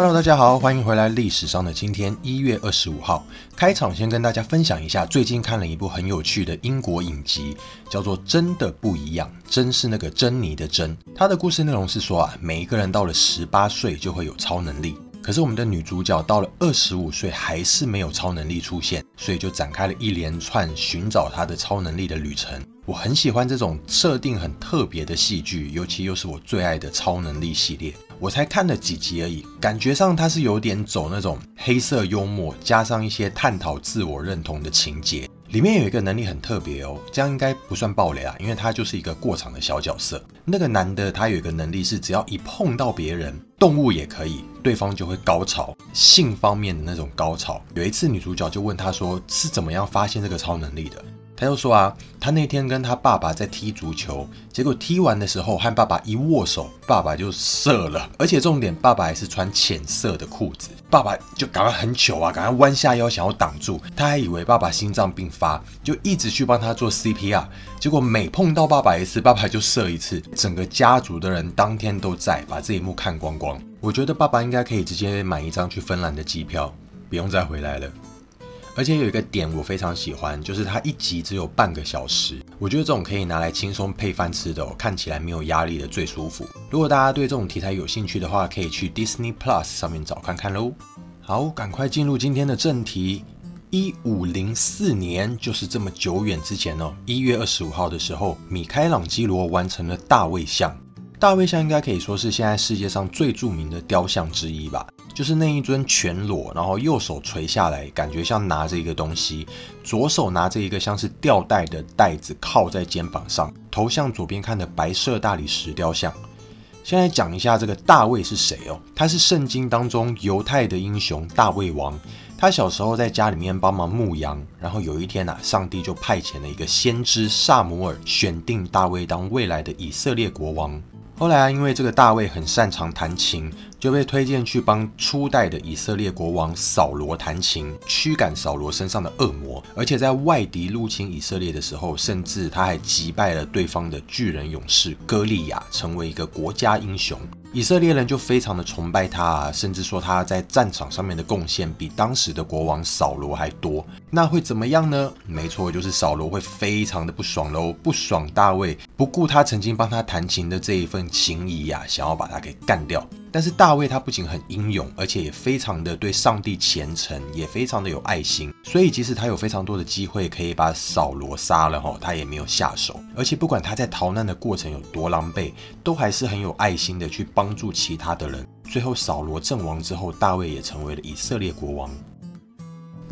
Hello，大家好，欢迎回来。历史上的今天，一月二十五号，开场先跟大家分享一下，最近看了一部很有趣的英国影集，叫做《真的不一样》，真是那个珍妮的珍。它的故事内容是说啊，每一个人到了十八岁就会有超能力，可是我们的女主角到了二十五岁还是没有超能力出现，所以就展开了一连串寻找她的超能力的旅程。我很喜欢这种设定很特别的戏剧，尤其又是我最爱的超能力系列。我才看了几集而已，感觉上它是有点走那种黑色幽默，加上一些探讨自我认同的情节。里面有一个能力很特别哦，这样应该不算暴雷啊，因为他就是一个过场的小角色。那个男的他有一个能力是，只要一碰到别人，动物也可以，对方就会高潮，性方面的那种高潮。有一次女主角就问他说，是怎么样发现这个超能力的？他又说啊，他那天跟他爸爸在踢足球，结果踢完的时候和爸爸一握手，爸爸就射了，而且重点，爸爸还是穿浅色的裤子，爸爸就赶快很糗啊，赶快弯下腰想要挡住，他还以为爸爸心脏病发，就一直去帮他做 CPR，结果每碰到爸爸一次，爸爸就射一次，整个家族的人当天都在，把这一幕看光光。我觉得爸爸应该可以直接买一张去芬兰的机票，不用再回来了。而且有一个点我非常喜欢，就是它一集只有半个小时，我觉得这种可以拿来轻松配饭吃的，哦看起来没有压力的最舒服。如果大家对这种题材有兴趣的话，可以去 Disney Plus 上面找看看喽。好，赶快进入今天的正题。一五零四年，就是这么久远之前哦，一月二十五号的时候，米开朗基罗完成了大卫像。大卫像应该可以说是现在世界上最著名的雕像之一吧。就是那一尊全裸，然后右手垂下来，感觉像拿着一个东西，左手拿着一个像是吊带的袋子靠在肩膀上，头向左边看的白色大理石雕像。现在讲一下这个大卫是谁哦？他是圣经当中犹太的英雄大卫王。他小时候在家里面帮忙牧羊，然后有一天呐，上帝就派遣了一个先知萨姆尔，选定大卫当未来的以色列国王。后来啊，因为这个大卫很擅长弹琴，就被推荐去帮初代的以色列国王扫罗弹琴，驱赶扫罗身上的恶魔。而且在外敌入侵以色列的时候，甚至他还击败了对方的巨人勇士歌利亚，成为一个国家英雄。以色列人就非常的崇拜他，啊，甚至说他在战场上面的贡献比当时的国王扫罗还多。那会怎么样呢？没错，就是扫罗会非常的不爽喽，不爽大卫不顾他曾经帮他弹琴的这一份情谊呀，想要把他给干掉。但是大卫他不仅很英勇，而且也非常的对上帝虔诚，也非常的有爱心。所以即使他有非常多的机会可以把扫罗杀了哈，他也没有下手。而且不管他在逃难的过程有多狼狈，都还是很有爱心的去帮助其他的人。最后扫罗阵亡之后，大卫也成为了以色列国王。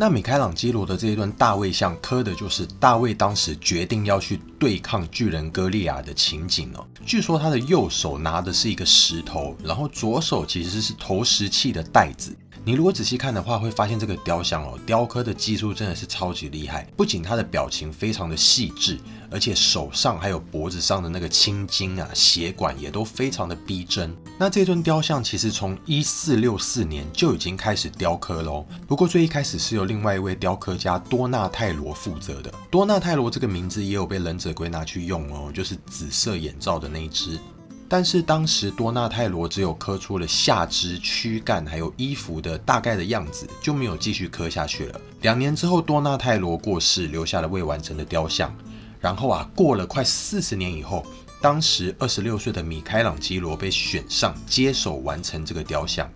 那米开朗基罗的这一段大卫像刻的就是大卫当时决定要去对抗巨人歌利亚的情景哦。据说他的右手拿的是一个石头，然后左手其实是投石器的袋子。你如果仔细看的话，会发现这个雕像哦，雕刻的技术真的是超级厉害。不仅他的表情非常的细致，而且手上还有脖子上的那个青筋啊、血管也都非常的逼真。那这尊雕像其实从一四六四年就已经开始雕刻喽。不过最一开始是由另外一位雕刻家多纳泰罗负责的。多纳泰罗这个名字也有被忍者龟拿去用哦，就是紫色眼罩的那一只。但是当时多纳泰罗只有刻出了下肢、躯干还有衣服的大概的样子，就没有继续刻下去了。两年之后，多纳泰罗过世，留下了未完成的雕像。然后啊，过了快四十年以后，当时二十六岁的米开朗基罗被选上，接手完成这个雕像。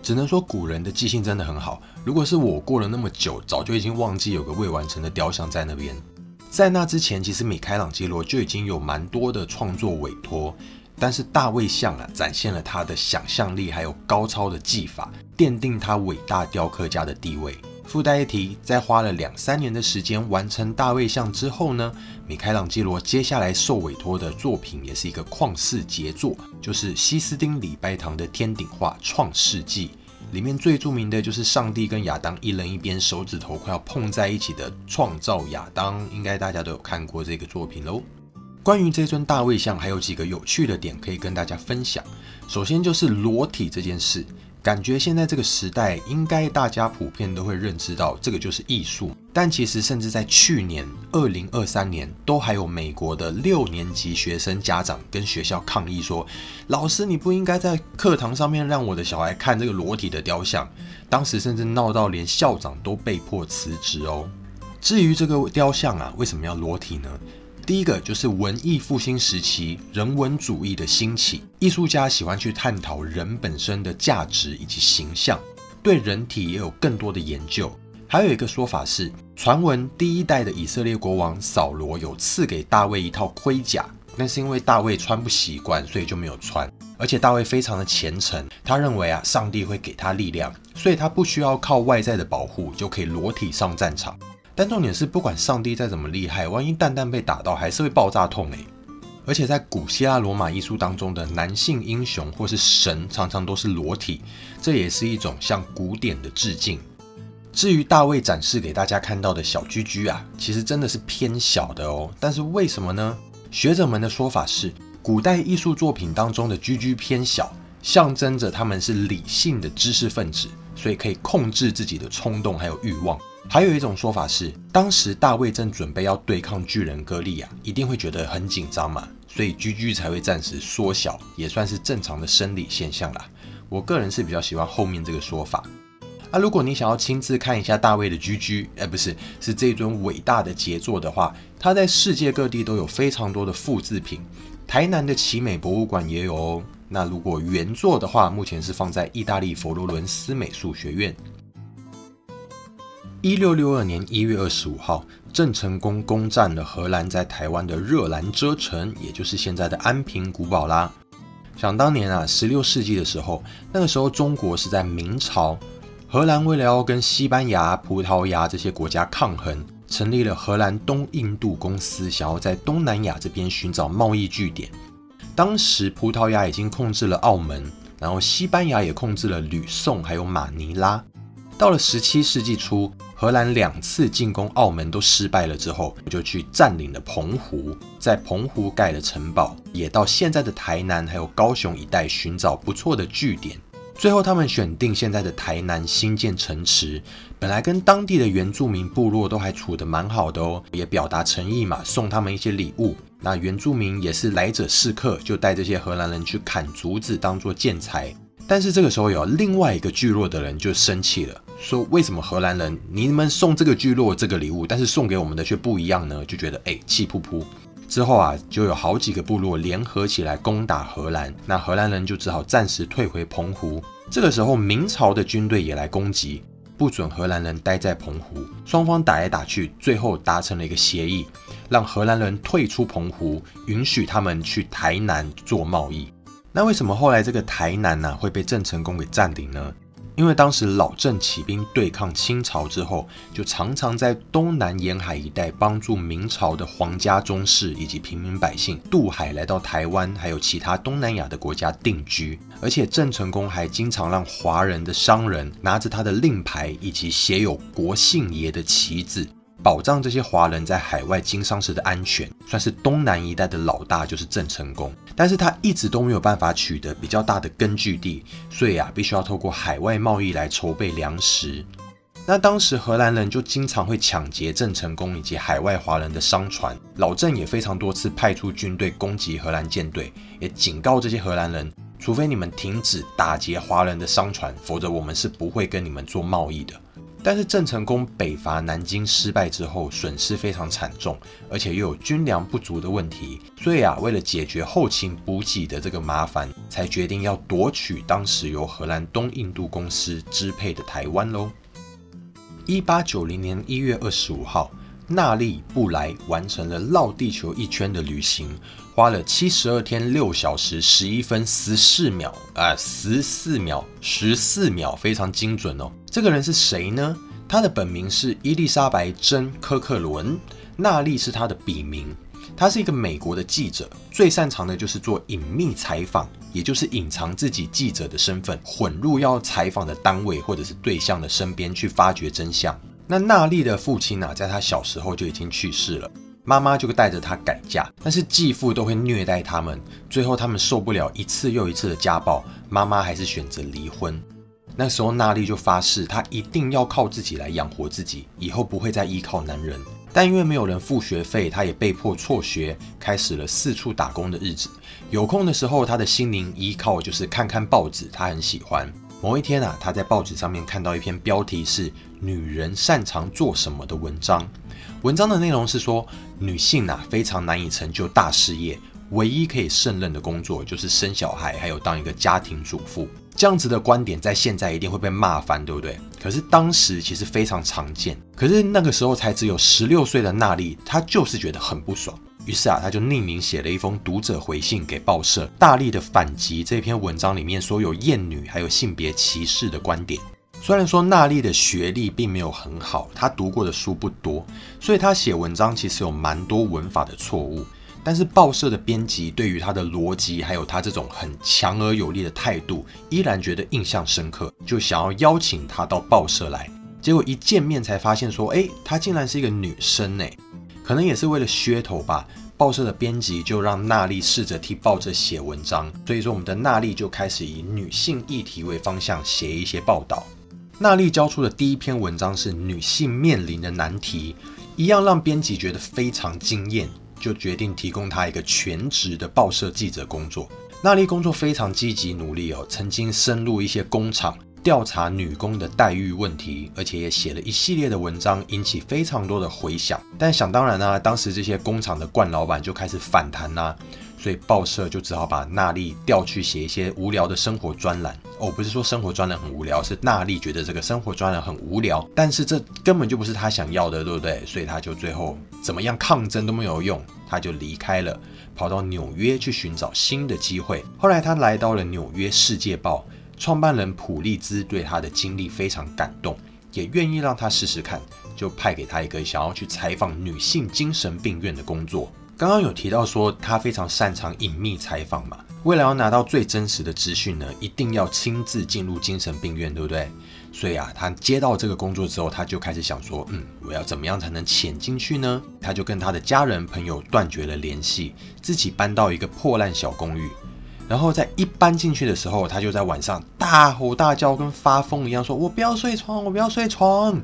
只能说古人的记性真的很好。如果是我过了那么久，早就已经忘记有个未完成的雕像在那边。在那之前，其实米开朗基罗就已经有蛮多的创作委托。但是大卫像啊，展现了他的想象力，还有高超的技法，奠定他伟大雕刻家的地位。附带一提，在花了两三年的时间完成大卫像之后呢，米开朗基罗接下来受委托的作品也是一个旷世杰作，就是西斯丁礼拜堂的天顶画《创世纪》，里面最著名的就是上帝跟亚当一人一边，手指头快要碰在一起的创造亚当，应该大家都有看过这个作品喽。关于这尊大卫像，还有几个有趣的点可以跟大家分享。首先就是裸体这件事，感觉现在这个时代，应该大家普遍都会认知到，这个就是艺术。但其实，甚至在去年二零二三年，都还有美国的六年级学生家长跟学校抗议说：“老师，你不应该在课堂上面让我的小孩看这个裸体的雕像。”当时甚至闹到连校长都被迫辞职哦。至于这个雕像啊，为什么要裸体呢？第一个就是文艺复兴时期人文主义的兴起，艺术家喜欢去探讨人本身的价值以及形象，对人体也有更多的研究。还有一个说法是，传闻第一代的以色列国王扫罗有赐给大卫一套盔甲，但是因为大卫穿不习惯，所以就没有穿。而且大卫非常的虔诚，他认为啊，上帝会给他力量，所以他不需要靠外在的保护就可以裸体上战场。但重点是，不管上帝再怎么厉害，万一蛋蛋被打到，还是会爆炸痛诶。而且在古希腊罗马艺术当中的男性英雄或是神，常常都是裸体，这也是一种向古典的致敬。至于大卫展示给大家看到的小居居啊，其实真的是偏小的哦。但是为什么呢？学者们的说法是，古代艺术作品当中的居居偏小，象征着他们是理性的知识分子，所以可以控制自己的冲动还有欲望。还有一种说法是，当时大卫正准备要对抗巨人歌利亚，一定会觉得很紧张嘛，所以居居才会暂时缩小，也算是正常的生理现象啦。我个人是比较喜欢后面这个说法。啊，如果你想要亲自看一下大卫的居居，哎，不是，是这尊伟大的杰作的话，它在世界各地都有非常多的复制品，台南的奇美博物馆也有哦。那如果原作的话，目前是放在意大利佛罗伦斯美术学院。一六六二年一月二十五号，郑成功攻占了荷兰在台湾的热兰遮城，也就是现在的安平古堡啦。想当年啊，十六世纪的时候，那个时候中国是在明朝，荷兰为了要跟西班牙、葡萄牙这些国家抗衡，成立了荷兰东印度公司，想要在东南亚这边寻找贸易据点。当时葡萄牙已经控制了澳门，然后西班牙也控制了吕宋还有马尼拉。到了十七世纪初。荷兰两次进攻澳门都失败了之后，就去占领了澎湖，在澎湖盖了城堡，也到现在的台南还有高雄一带寻找不错的据点。最后，他们选定现在的台南新建城池，本来跟当地的原住民部落都还处得蛮好的哦，也表达诚意嘛，送他们一些礼物。那原住民也是来者是客，就带这些荷兰人去砍竹子当做建材。但是这个时候有另外一个聚落的人就生气了。说为什么荷兰人你们送这个聚落这个礼物，但是送给我们的却不一样呢？就觉得哎气噗噗。之后啊，就有好几个部落联合起来攻打荷兰，那荷兰人就只好暂时退回澎湖。这个时候，明朝的军队也来攻击，不准荷兰人待在澎湖。双方打来打去，最后达成了一个协议，让荷兰人退出澎湖，允许他们去台南做贸易。那为什么后来这个台南呢会被郑成功给占领呢？因为当时老郑起兵对抗清朝之后，就常常在东南沿海一带帮助明朝的皇家宗室以及平民百姓渡海来到台湾，还有其他东南亚的国家定居。而且郑成功还经常让华人的商人拿着他的令牌以及写有国姓爷的旗子。保障这些华人在海外经商时的安全，算是东南一带的老大，就是郑成功。但是他一直都没有办法取得比较大的根据地，所以啊，必须要透过海外贸易来筹备粮食。那当时荷兰人就经常会抢劫郑成功以及海外华人的商船，老郑也非常多次派出军队攻击荷兰舰队，也警告这些荷兰人，除非你们停止打劫华人的商船，否则我们是不会跟你们做贸易的。但是郑成功北伐南京失败之后，损失非常惨重，而且又有军粮不足的问题，所以啊，为了解决后勤补给的这个麻烦，才决定要夺取当时由荷兰东印度公司支配的台湾喽。一八九零年一月二十五号。纳利布莱完成了绕地球一圈的旅行，花了七十二天六小时十一分十四秒啊，十四秒十四秒，非常精准哦。这个人是谁呢？他的本名是伊丽莎白·珍·科克伦，纳利是他的笔名。他是一个美国的记者，最擅长的就是做隐秘采访，也就是隐藏自己记者的身份，混入要采访的单位或者是对象的身边去发掘真相。那娜丽的父亲呢，在她小时候就已经去世了，妈妈就带着他改嫁，但是继父都会虐待他们，最后他们受不了一次又一次的家暴，妈妈还是选择离婚。那时候娜丽就发誓，她一定要靠自己来养活自己，以后不会再依靠男人。但因为没有人付学费，她也被迫辍学，开始了四处打工的日子。有空的时候，她的心灵依靠就是看看报纸，她很喜欢。某一天啊，她在报纸上面看到一篇标题是“女人擅长做什么”的文章。文章的内容是说，女性啊非常难以成就大事业，唯一可以胜任的工作就是生小孩，还有当一个家庭主妇。这样子的观点在现在一定会被骂翻，对不对？可是当时其实非常常见。可是那个时候才只有十六岁的娜丽，她就是觉得很不爽。于是啊，她就匿名写了一封读者回信给报社，大力的反击这篇文章里面所有厌女还有性别歧视的观点。虽然说娜丽的学历并没有很好，她读过的书不多，所以她写文章其实有蛮多文法的错误。但是报社的编辑对于她的逻辑，还有她这种很强而有力的态度，依然觉得印象深刻，就想要邀请她到报社来。结果一见面才发现，说，哎，她竟然是一个女生呢，可能也是为了噱头吧。报社的编辑就让娜丽试着替报社写文章，所以说我们的娜丽就开始以女性议题为方向写一些报道。娜丽交出的第一篇文章是女性面临的难题，一样让编辑觉得非常惊艳。就决定提供她一个全职的报社记者工作。娜丽工作非常积极努力哦，曾经深入一些工厂调查女工的待遇问题，而且也写了一系列的文章，引起非常多的回响。但想当然呢，当时这些工厂的冠老板就开始反弹啦。所以报社就只好把娜丽调去写一些无聊的生活专栏。哦，不是说生活专栏很无聊，是娜丽觉得这个生活专栏很无聊。但是这根本就不是她想要的，对不对？所以她就最后怎么样抗争都没有用，她就离开了，跑到纽约去寻找新的机会。后来她来到了《纽约世界报》，创办人普利兹对他的经历非常感动，也愿意让他试试看，就派给他一个想要去采访女性精神病院的工作。刚刚有提到说他非常擅长隐秘采访嘛，为了要拿到最真实的资讯呢，一定要亲自进入精神病院，对不对？所以啊，他接到这个工作之后，他就开始想说，嗯，我要怎么样才能潜进去呢？他就跟他的家人朋友断绝了联系，自己搬到一个破烂小公寓。然后在一搬进去的时候，他就在晚上大吼大叫，跟发疯一样，说我不要睡床，我不要睡床。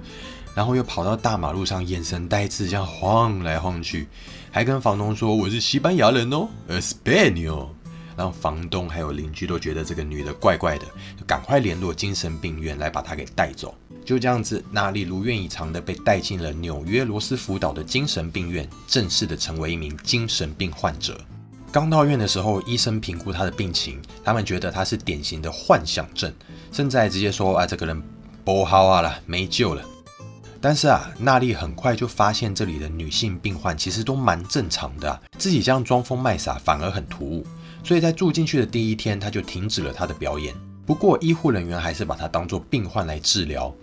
然后又跑到大马路上，眼神呆滞，这样晃来晃去，还跟房东说我是西班牙人哦，Espanol。让房东还有邻居都觉得这个女的怪怪的，就赶快联络精神病院来把她给带走。就这样子，娜丽如愿以偿的被带进了纽约罗斯福岛的精神病院，正式的成为一名精神病患者。刚到院的时候，医生评估她的病情，他们觉得她是典型的幻想症，甚至还直接说啊，这个人不好啊了，没救了。但是啊，娜丽很快就发现这里的女性病患其实都蛮正常的，自己这样装疯卖傻反而很突兀。所以在住进去的第一天，她就停止了她的表演。不过医护人员还是把她当作病患来治疗，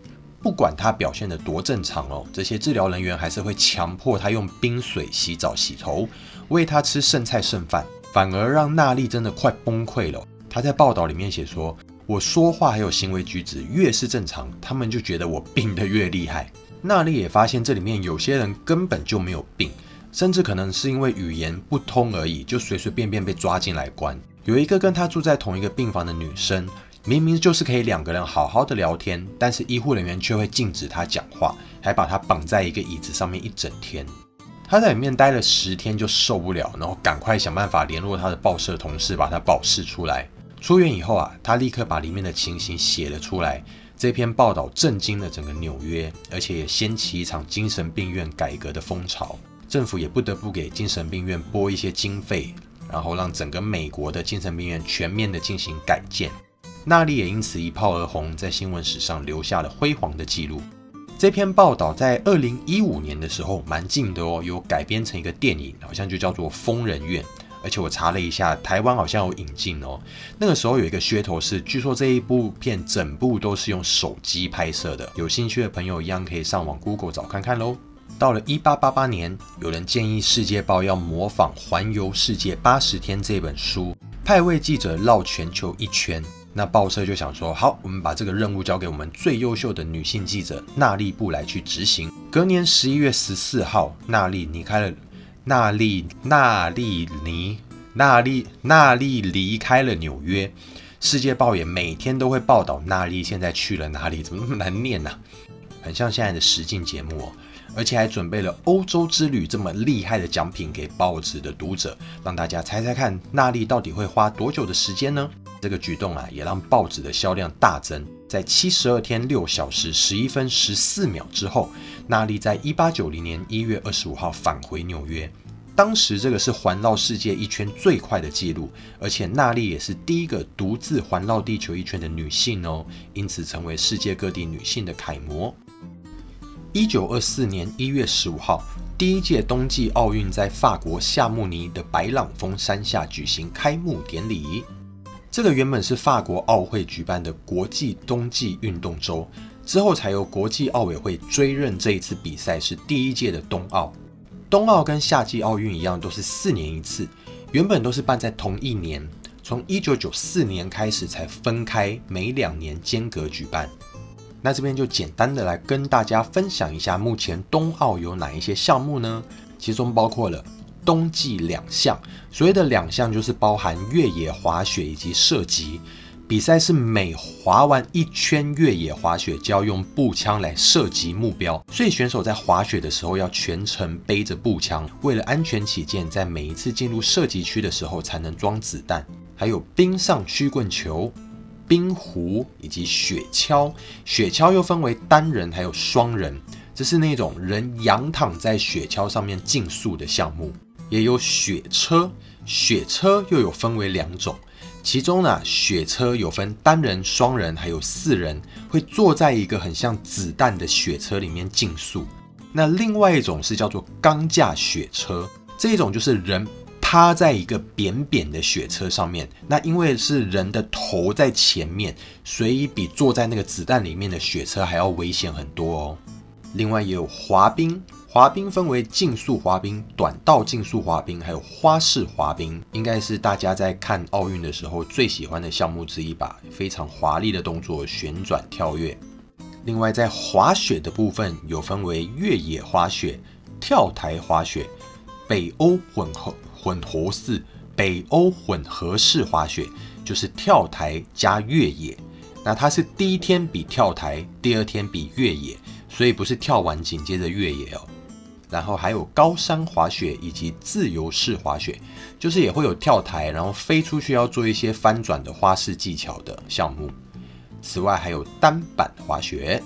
不管她表现得多正常哦，这些治疗人员还是会强迫她用冰水洗澡洗头，喂他吃剩菜剩饭，反而让娜丽真的快崩溃了。她在报道里面写说：“我说话还有行为举止越是正常，他们就觉得我病得越厉害。”娜丽也发现这里面有些人根本就没有病，甚至可能是因为语言不通而已，就随随便便被抓进来关。有一个跟她住在同一个病房的女生，明明就是可以两个人好好的聊天，但是医护人员却会禁止她讲话，还把她绑在一个椅子上面一整天。他在里面待了十天就受不了，然后赶快想办法联络他的报社同事，把他保释出来。出院以后啊，他立刻把里面的情形写了出来。这篇报道震惊了整个纽约，而且也掀起一场精神病院改革的风潮。政府也不得不给精神病院拨一些经费，然后让整个美国的精神病院全面的进行改建。娜丽也因此一炮而红，在新闻史上留下了辉煌的记录。这篇报道在二零一五年的时候蛮近的哦，有改编成一个电影，好像就叫做《疯人院》。而且我查了一下，台湾好像有引进哦。那个时候有一个噱头是，据说这一部片整部都是用手机拍摄的。有兴趣的朋友一样可以上网 Google 找看看喽。到了一八八八年，有人建议《世界报》要模仿《环游世界八十天》这本书，派位记者绕全球一圈。那报社就想说，好，我们把这个任务交给我们最优秀的女性记者娜丽布来去执行。隔年十一月十四号，娜丽离开了。娜丽、娜丽尼、娜丽、娜丽离开了纽约，世界报也每天都会报道娜丽现在去了哪里，怎么那么难念呢？很像现在的实境节目哦。而且还准备了欧洲之旅这么厉害的奖品给报纸的读者，让大家猜猜看，娜丽到底会花多久的时间呢？这个举动啊，也让报纸的销量大增。在七十二天六小时十一分十四秒之后，娜丽在一八九零年一月二十五号返回纽约。当时这个是环绕世界一圈最快的记录，而且娜丽也是第一个独自环绕地球一圈的女性哦，因此成为世界各地女性的楷模。一九二四年一月十五号，第一届冬季奥运在法国夏慕尼的白朗峰山下举行开幕典礼。这个原本是法国奥会举办的国际冬季运动周，之后才由国际奥委会追认这一次比赛是第一届的冬奥。冬奥跟夏季奥运一样，都是四年一次，原本都是办在同一年，从一九九四年开始才分开，每两年间隔举办。那这边就简单的来跟大家分享一下，目前冬奥有哪一些项目呢？其中包括了冬季两项，所谓的两项就是包含越野滑雪以及射击。比赛是每滑完一圈越野滑雪，就要用步枪来射击目标，所以选手在滑雪的时候要全程背着步枪，为了安全起见，在每一次进入射击区的时候才能装子弹。还有冰上曲棍球。冰壶以及雪橇，雪橇又分为单人还有双人，这是那种人仰躺在雪橇上面竞速的项目。也有雪车，雪车又有分为两种，其中呢，雪车有分单人、双人还有四人，会坐在一个很像子弹的雪车里面竞速。那另外一种是叫做钢架雪车，这一种就是人。趴在一个扁扁的雪车上面，那因为是人的头在前面，所以比坐在那个子弹里面的雪车还要危险很多哦。另外也有滑冰，滑冰分为竞速滑冰、短道竞速滑冰，还有花式滑冰，应该是大家在看奥运的时候最喜欢的项目之一吧。非常华丽的动作，旋转跳跃。另外在滑雪的部分有分为越野滑雪、跳台滑雪、北欧混合。混合式北欧混合式滑雪就是跳台加越野，那它是第一天比跳台，第二天比越野，所以不是跳完紧接着越野哦。然后还有高山滑雪以及自由式滑雪，就是也会有跳台，然后飞出去要做一些翻转的花式技巧的项目。此外还有单板滑雪。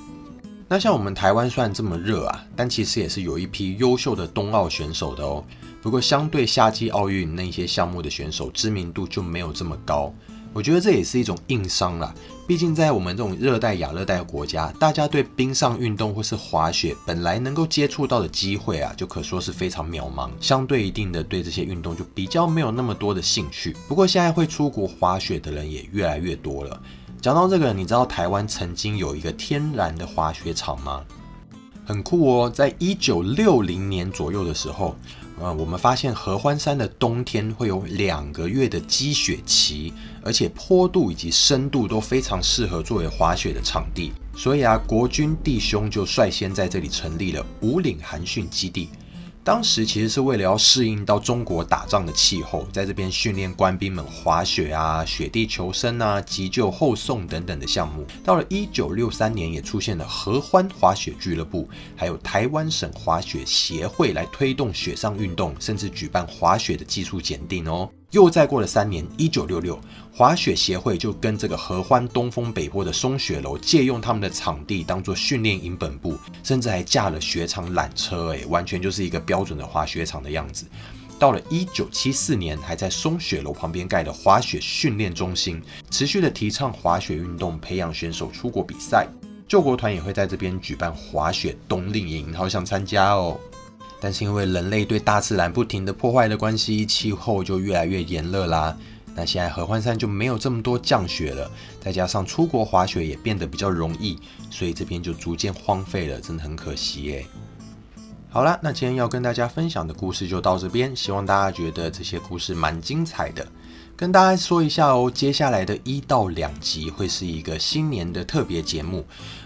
那像我们台湾虽然这么热啊，但其实也是有一批优秀的冬奥选手的哦。不过，相对夏季奥运那些项目的选手，知名度就没有这么高。我觉得这也是一种硬伤啦。毕竟在我们这种热带亚热带国家，大家对冰上运动或是滑雪本来能够接触到的机会啊，就可说是非常渺茫。相对一定的，对这些运动就比较没有那么多的兴趣。不过现在会出国滑雪的人也越来越多了。讲到这个，你知道台湾曾经有一个天然的滑雪场吗？很酷哦，在一九六零年左右的时候。呃，我们发现合欢山的冬天会有两个月的积雪期，而且坡度以及深度都非常适合作为滑雪的场地，所以啊，国军弟兄就率先在这里成立了五岭寒训基地。当时其实是为了要适应到中国打仗的气候，在这边训练官兵们滑雪啊、雪地求生啊、急救后送等等的项目。到了一九六三年，也出现了合欢滑雪俱乐部，还有台湾省滑雪协会来推动雪上运动，甚至举办滑雪的技术检定哦。又再过了三年，一九六六，滑雪协会就跟这个合欢东风北坡的松雪楼借用他们的场地当做训练营本部，甚至还架了雪场缆车，哎，完全就是一个标准的滑雪场的样子。到了一九七四年，还在松雪楼旁边盖了滑雪训练中心，持续的提倡滑雪运动，培养选手出国比赛。救国团也会在这边举办滑雪冬令营，好想参加哦。但是因为人类对大自然不停的破坏的关系，气候就越来越炎热啦。那现在合欢山就没有这么多降雪了，再加上出国滑雪也变得比较容易，所以这边就逐渐荒废了，真的很可惜耶。好了，那今天要跟大家分享的故事就到这边，希望大家觉得这些故事蛮精彩的。跟大家说一下哦，接下来的一到两集会是一个新年的特别节目，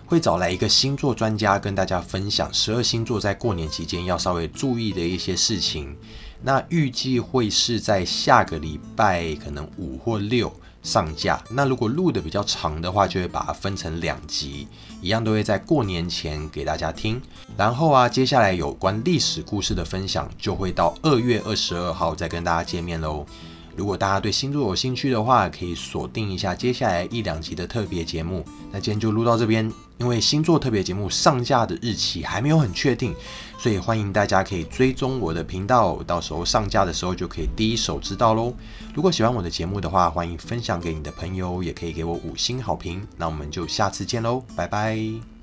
会找来一个星座专家跟大家分享十二星座在过年期间要稍微注意的一些事情。那预计会是在下个礼拜可能五或六上架。那如果录的比较长的话，就会把它分成两集，一样都会在过年前给大家听。然后啊，接下来有关历史故事的分享，就会到二月二十二号再跟大家见面喽。如果大家对星座有兴趣的话，可以锁定一下接下来一两集的特别节目。那今天就录到这边，因为星座特别节目上架的日期还没有很确定，所以欢迎大家可以追踪我的频道，到时候上架的时候就可以第一手知道喽。如果喜欢我的节目的话，欢迎分享给你的朋友，也可以给我五星好评。那我们就下次见喽，拜拜。